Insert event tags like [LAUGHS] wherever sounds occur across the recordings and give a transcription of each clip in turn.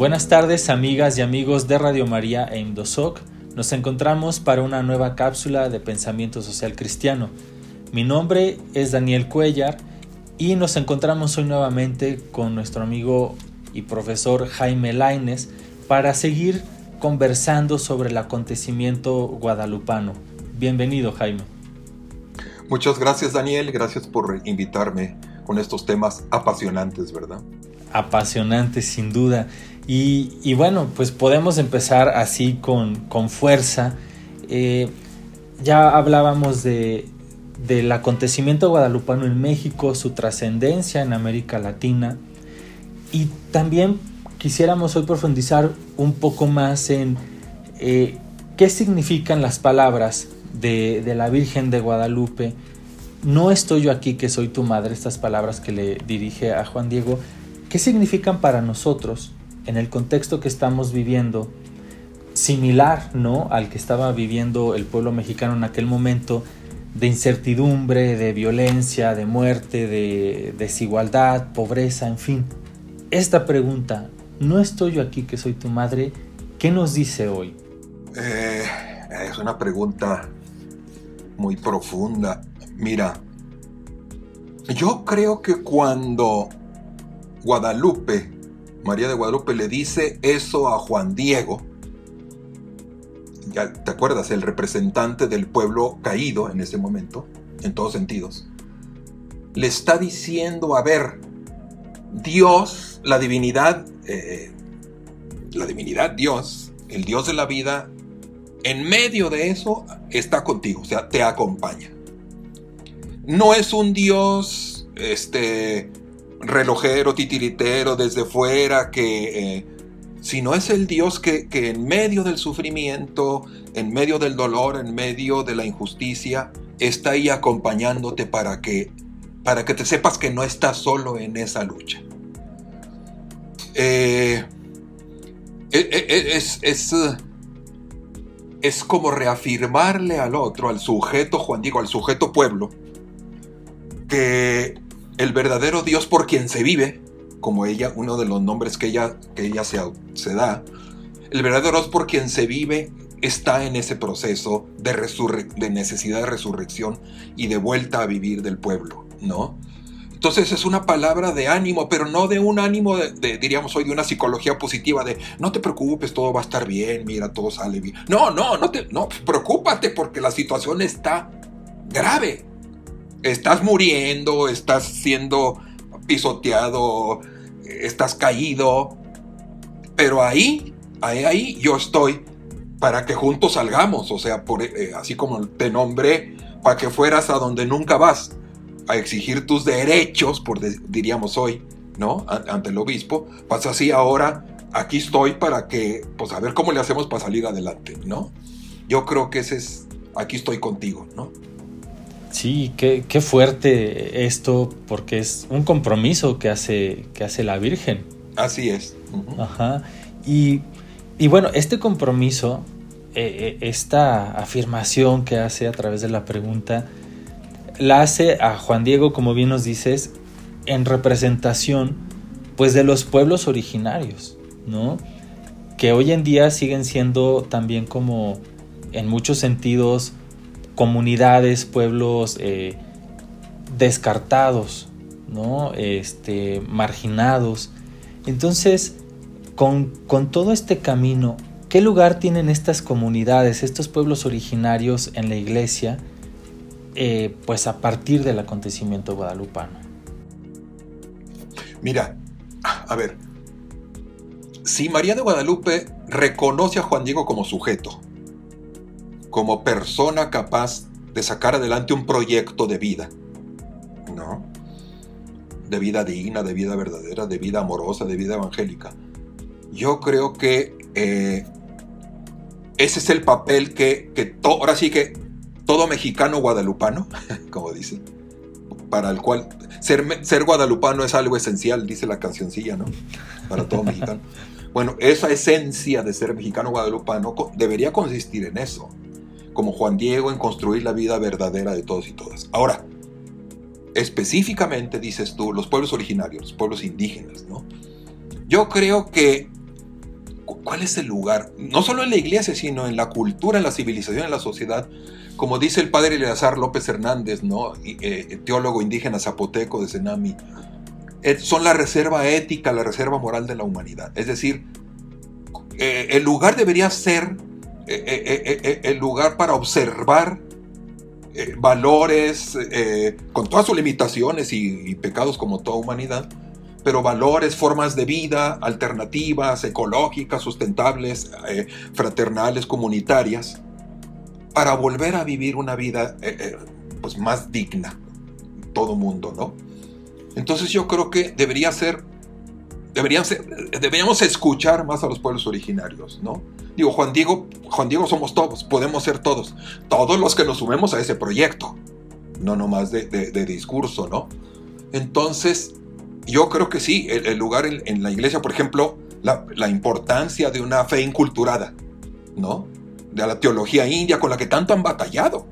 Buenas tardes amigas y amigos de Radio María e Indosoc. Nos encontramos para una nueva cápsula de pensamiento social cristiano. Mi nombre es Daniel Cuellar y nos encontramos hoy nuevamente con nuestro amigo y profesor Jaime Laines para seguir conversando sobre el acontecimiento guadalupano. Bienvenido Jaime. Muchas gracias Daniel, gracias por invitarme con estos temas apasionantes, ¿verdad? Apasionantes sin duda. Y, bueno, pues podemos empezar así con, fuerza. Eh, ya hablábamos de, del acontecimiento guadalupano en México, su trascendencia en América Latina. Y también quisiéramos hoy profundizar un poco más en eh, qué significan las palabras de, de, la Virgen de Guadalupe. No estoy yo aquí que soy tu madre, estas palabras que le dirige a Juan Diego, ¿qué significan para nosotros? En el contexto que estamos viviendo, similar ¿no? al que estaba viviendo el pueblo mexicano en aquel momento, de incertidumbre, de violencia, de muerte, de desigualdad, pobreza, en fin. Esta pregunta, ¿no estoy yo aquí que soy tu madre? ¿Qué nos dice hoy? Eh, es una pregunta muy profunda. Mira, yo creo que cuando Guadalupe María de Guadalupe le dice eso a Juan Diego, ya te acuerdas, el representante del pueblo caído en ese momento, en todos sentidos, le está diciendo, a ver, Dios, la divinidad, eh, la divinidad Dios, el Dios de la vida, en medio de eso está contigo, o sea, te acompaña. No es un Dios, este, relojero, titiritero, desde fuera, que... Eh, si no es el Dios que, en medio del sufrimiento, en medio del dolor, en medio de la injusticia, está ahí acompañándote para que, para que te sepas que no estás solo en esa lucha. Eh, eh, es, es, es, como reafirmarle al otro, al sujeto Juan Diego, al sujeto pueblo, que el verdadero Dios por quien se vive, como ella, uno de los nombres que ella, que ella se, da, el verdadero Dios por quien se vive está en ese proceso de, de necesidad de resurrección y de vuelta a vivir del pueblo, ¿no? Entonces es una palabra de ánimo, pero no de un ánimo, de, diríamos hoy, de una psicología positiva, de no te preocupes, todo va a estar bien, mira, todo sale bien. No, no, no te, no, preocúpate porque la situación está grave estás muriendo, estás siendo pisoteado, estás caído, pero ahí, ahí, ahí yo estoy para que juntos salgamos, o sea, por, eh, así como te nombré, para que fueras a donde nunca vas, a exigir tus derechos, por diríamos hoy, ¿no? ante el obispo, pues así ahora aquí estoy para que, pues a ver cómo le hacemos para salir adelante, ¿no? Yo creo que ese es, aquí estoy contigo, ¿no? Sí, qué, fuerte esto, porque es un compromiso que hace, que hace la Virgen. Así es. Ajá. Y, bueno, este compromiso, eh, eh, esta afirmación que hace a través de la pregunta, la hace a Juan Diego, como bien nos dices, en representación pues de los pueblos originarios, ¿no? Que hoy en día siguen siendo también como en muchos sentidos comunidades, pueblos eh, descartados, ¿no? este, marginados. Entonces, con, todo este camino, ¿qué lugar tienen estas comunidades, estos pueblos originarios en la iglesia, eh, pues a partir del acontecimiento guadalupano? Mira, a ver, si María de Guadalupe reconoce a Juan Diego como sujeto, como persona capaz de sacar adelante un proyecto de vida, ¿no? De vida digna, de vida verdadera, de vida amorosa, de vida evangélica. Yo creo que eh, ese es el papel que, que ahora sí que todo mexicano guadalupano, [LAUGHS] como dicen, para el cual ser, ser guadalupano es algo esencial, dice la cancioncilla, ¿no? Para todo mexicano. Bueno, esa esencia de ser mexicano guadalupano debería consistir en eso como Juan Diego en construir la vida verdadera de todos y todas. Ahora, específicamente dices tú, los pueblos originarios, los pueblos indígenas, ¿no? Yo creo que ¿cuál es el lugar? No solo en la iglesia, sino en la cultura, en la civilización, en la sociedad. Como dice el padre Eleazar López Hernández, ¿no? Eh, teólogo indígena zapoteco de Senami, eh, son la reserva ética, la reserva moral de la humanidad. Es decir, eh, el lugar debería ser el lugar para observar valores, con todas sus limitaciones y pecados como toda humanidad, pero valores, formas de vida alternativas, ecológicas, sustentables, eh, fraternales, comunitarias, para volver a vivir una vida eh, eh, pues más digna, todo mundo, ¿no? Entonces yo creo que debería ser, deberíamos escuchar más a los pueblos originarios, ¿no? Digo, Juan Diego, Juan Diego somos todos, podemos ser todos, todos los que nos sumemos a ese proyecto, no nomás de, de discurso, ¿no? Entonces, yo creo que sí, el, lugar en, la iglesia, por ejemplo, la, importancia de una fe inculturada, ¿no? De la teología india con la que tanto han batallado,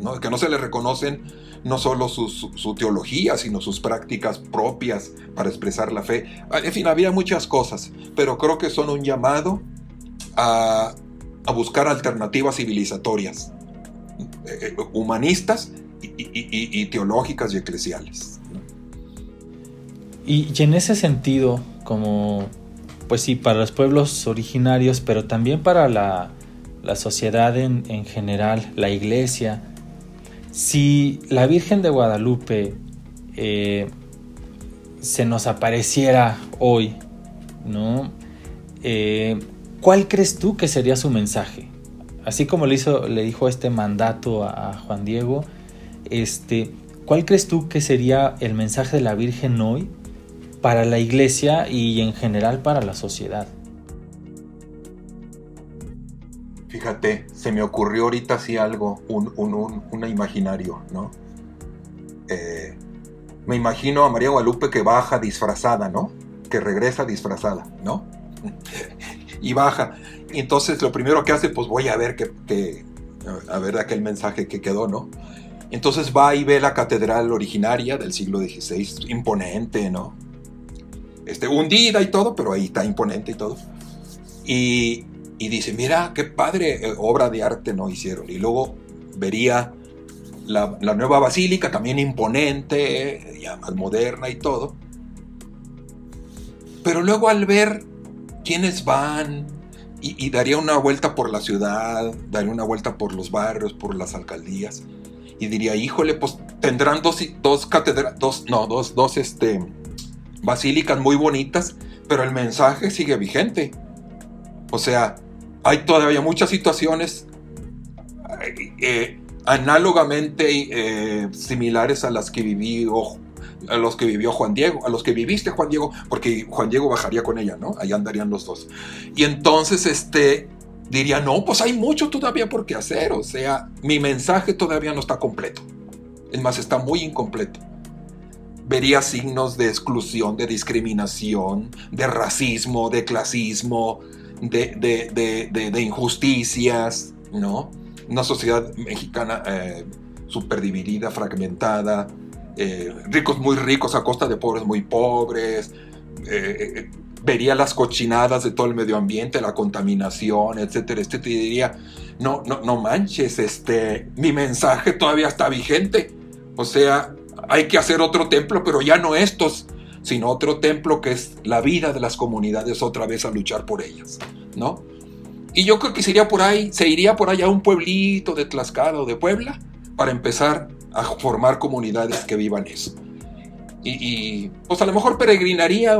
¿no? Que no se le reconocen no solo su, teología, sino sus prácticas propias para expresar la fe. En fin, había muchas cosas, pero creo que son un llamado a, buscar alternativas civilizatorias, eh, eh, humanistas y teológicas y eclesiales. Y, en ese sentido, como, pues sí, para los pueblos originarios, pero también para la, sociedad en, general, la iglesia, si la Virgen de Guadalupe eh, se nos apareciera hoy, ¿no? Eh, ¿Cuál crees tú que sería su mensaje? Así como le, hizo, le dijo este mandato a, Juan Diego, este, ¿cuál crees tú que sería el mensaje de la Virgen hoy para la iglesia y en general para la sociedad. Fíjate, se me ocurrió ahorita así algo, un, un, imaginario, ¿no? Eh, me imagino a María Guadalupe que baja disfrazada, ¿no? Que regresa disfrazada, ¿no? Y baja. Y entonces lo primero que hace, pues voy a ver que, a ver aquel mensaje que quedó, ¿no? Entonces va y ve la catedral originaria del siglo XVI, imponente, ¿no? este, hundida y todo, pero ahí está imponente y todo. Y, dice, mira, qué padre eh, obra de arte no hicieron. Y luego vería la, nueva basílica, también imponente, ya más moderna y todo. Pero luego al ver quiénes van, y, daría una vuelta por la ciudad, daría una vuelta por los barrios, por las alcaldías, y diría, híjole, pues tendrán dos, dos catedrales, dos, no, dos, dos, este, basílicas muy bonitas, pero el mensaje sigue vigente. O sea, hay todavía muchas situaciones eh, eh, análogamente eh, similares a las que vivió a los que vivió Juan Diego, a los que viviste Juan Diego, porque Juan Diego bajaría con ella, ¿no? Ahí andarían los dos. Y entonces, este, diría, no, pues hay mucho todavía por qué hacer, o sea, mi mensaje todavía no está completo. Es más, está muy incompleto vería signos de exclusión, de discriminación, de racismo, de clasismo, de, injusticias, ¿no? Una sociedad mexicana eh, súper dividida, fragmentada, eh, ricos muy ricos a costa de pobres muy pobres, eh, vería las cochinadas de todo el medio ambiente, la contaminación, etcétera, este te diría, no, no, no manches, este, mi mensaje todavía está vigente. O sea, hay que hacer otro templo, pero ya no estos, sino otro templo que es la vida de las comunidades otra vez a luchar por ellas, ¿no? Y yo creo que se iría por ahí, se iría por allá a un pueblito de Tlaxcala o de Puebla para empezar a formar comunidades que vivan eso. Y, pues a lo mejor peregrinaría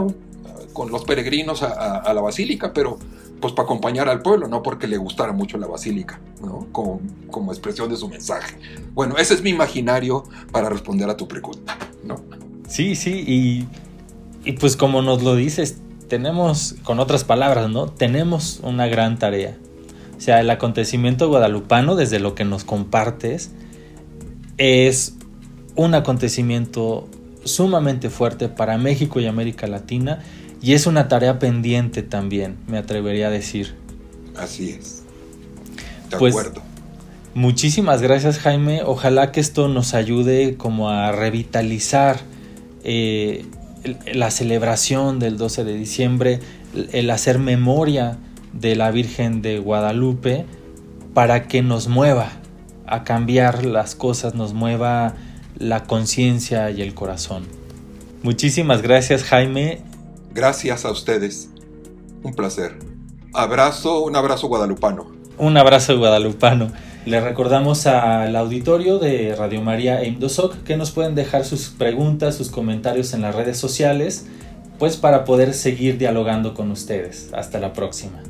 con los peregrinos a la basílica, pero pues para acompañar al pueblo, no porque le gustara mucho la basílica, ¿no? Como, como expresión de su mensaje. Bueno, ese es mi imaginario para responder a tu pregunta, ¿no? Sí, sí, y, y pues como nos lo dices, tenemos, con otras palabras, ¿no? Tenemos una gran tarea. O sea, el acontecimiento guadalupano, desde lo que nos compartes, es un acontecimiento sumamente fuerte para México y América Latina y es una tarea pendiente también, me atrevería a decir. Así es. De pues, acuerdo. Muchísimas gracias Jaime. Ojalá que esto nos ayude como a revitalizar eh, la celebración del 12 de diciembre, el hacer memoria de la Virgen de Guadalupe para que nos mueva a cambiar las cosas, nos mueva la conciencia y el corazón. Muchísimas gracias Jaime. Gracias a ustedes. Un placer. Abrazo, un abrazo guadalupano. Un abrazo guadalupano. Le recordamos al auditorio de Radio María e Imdosoc que nos pueden dejar sus preguntas, sus comentarios en las redes sociales, pues para poder seguir dialogando con ustedes. Hasta la próxima.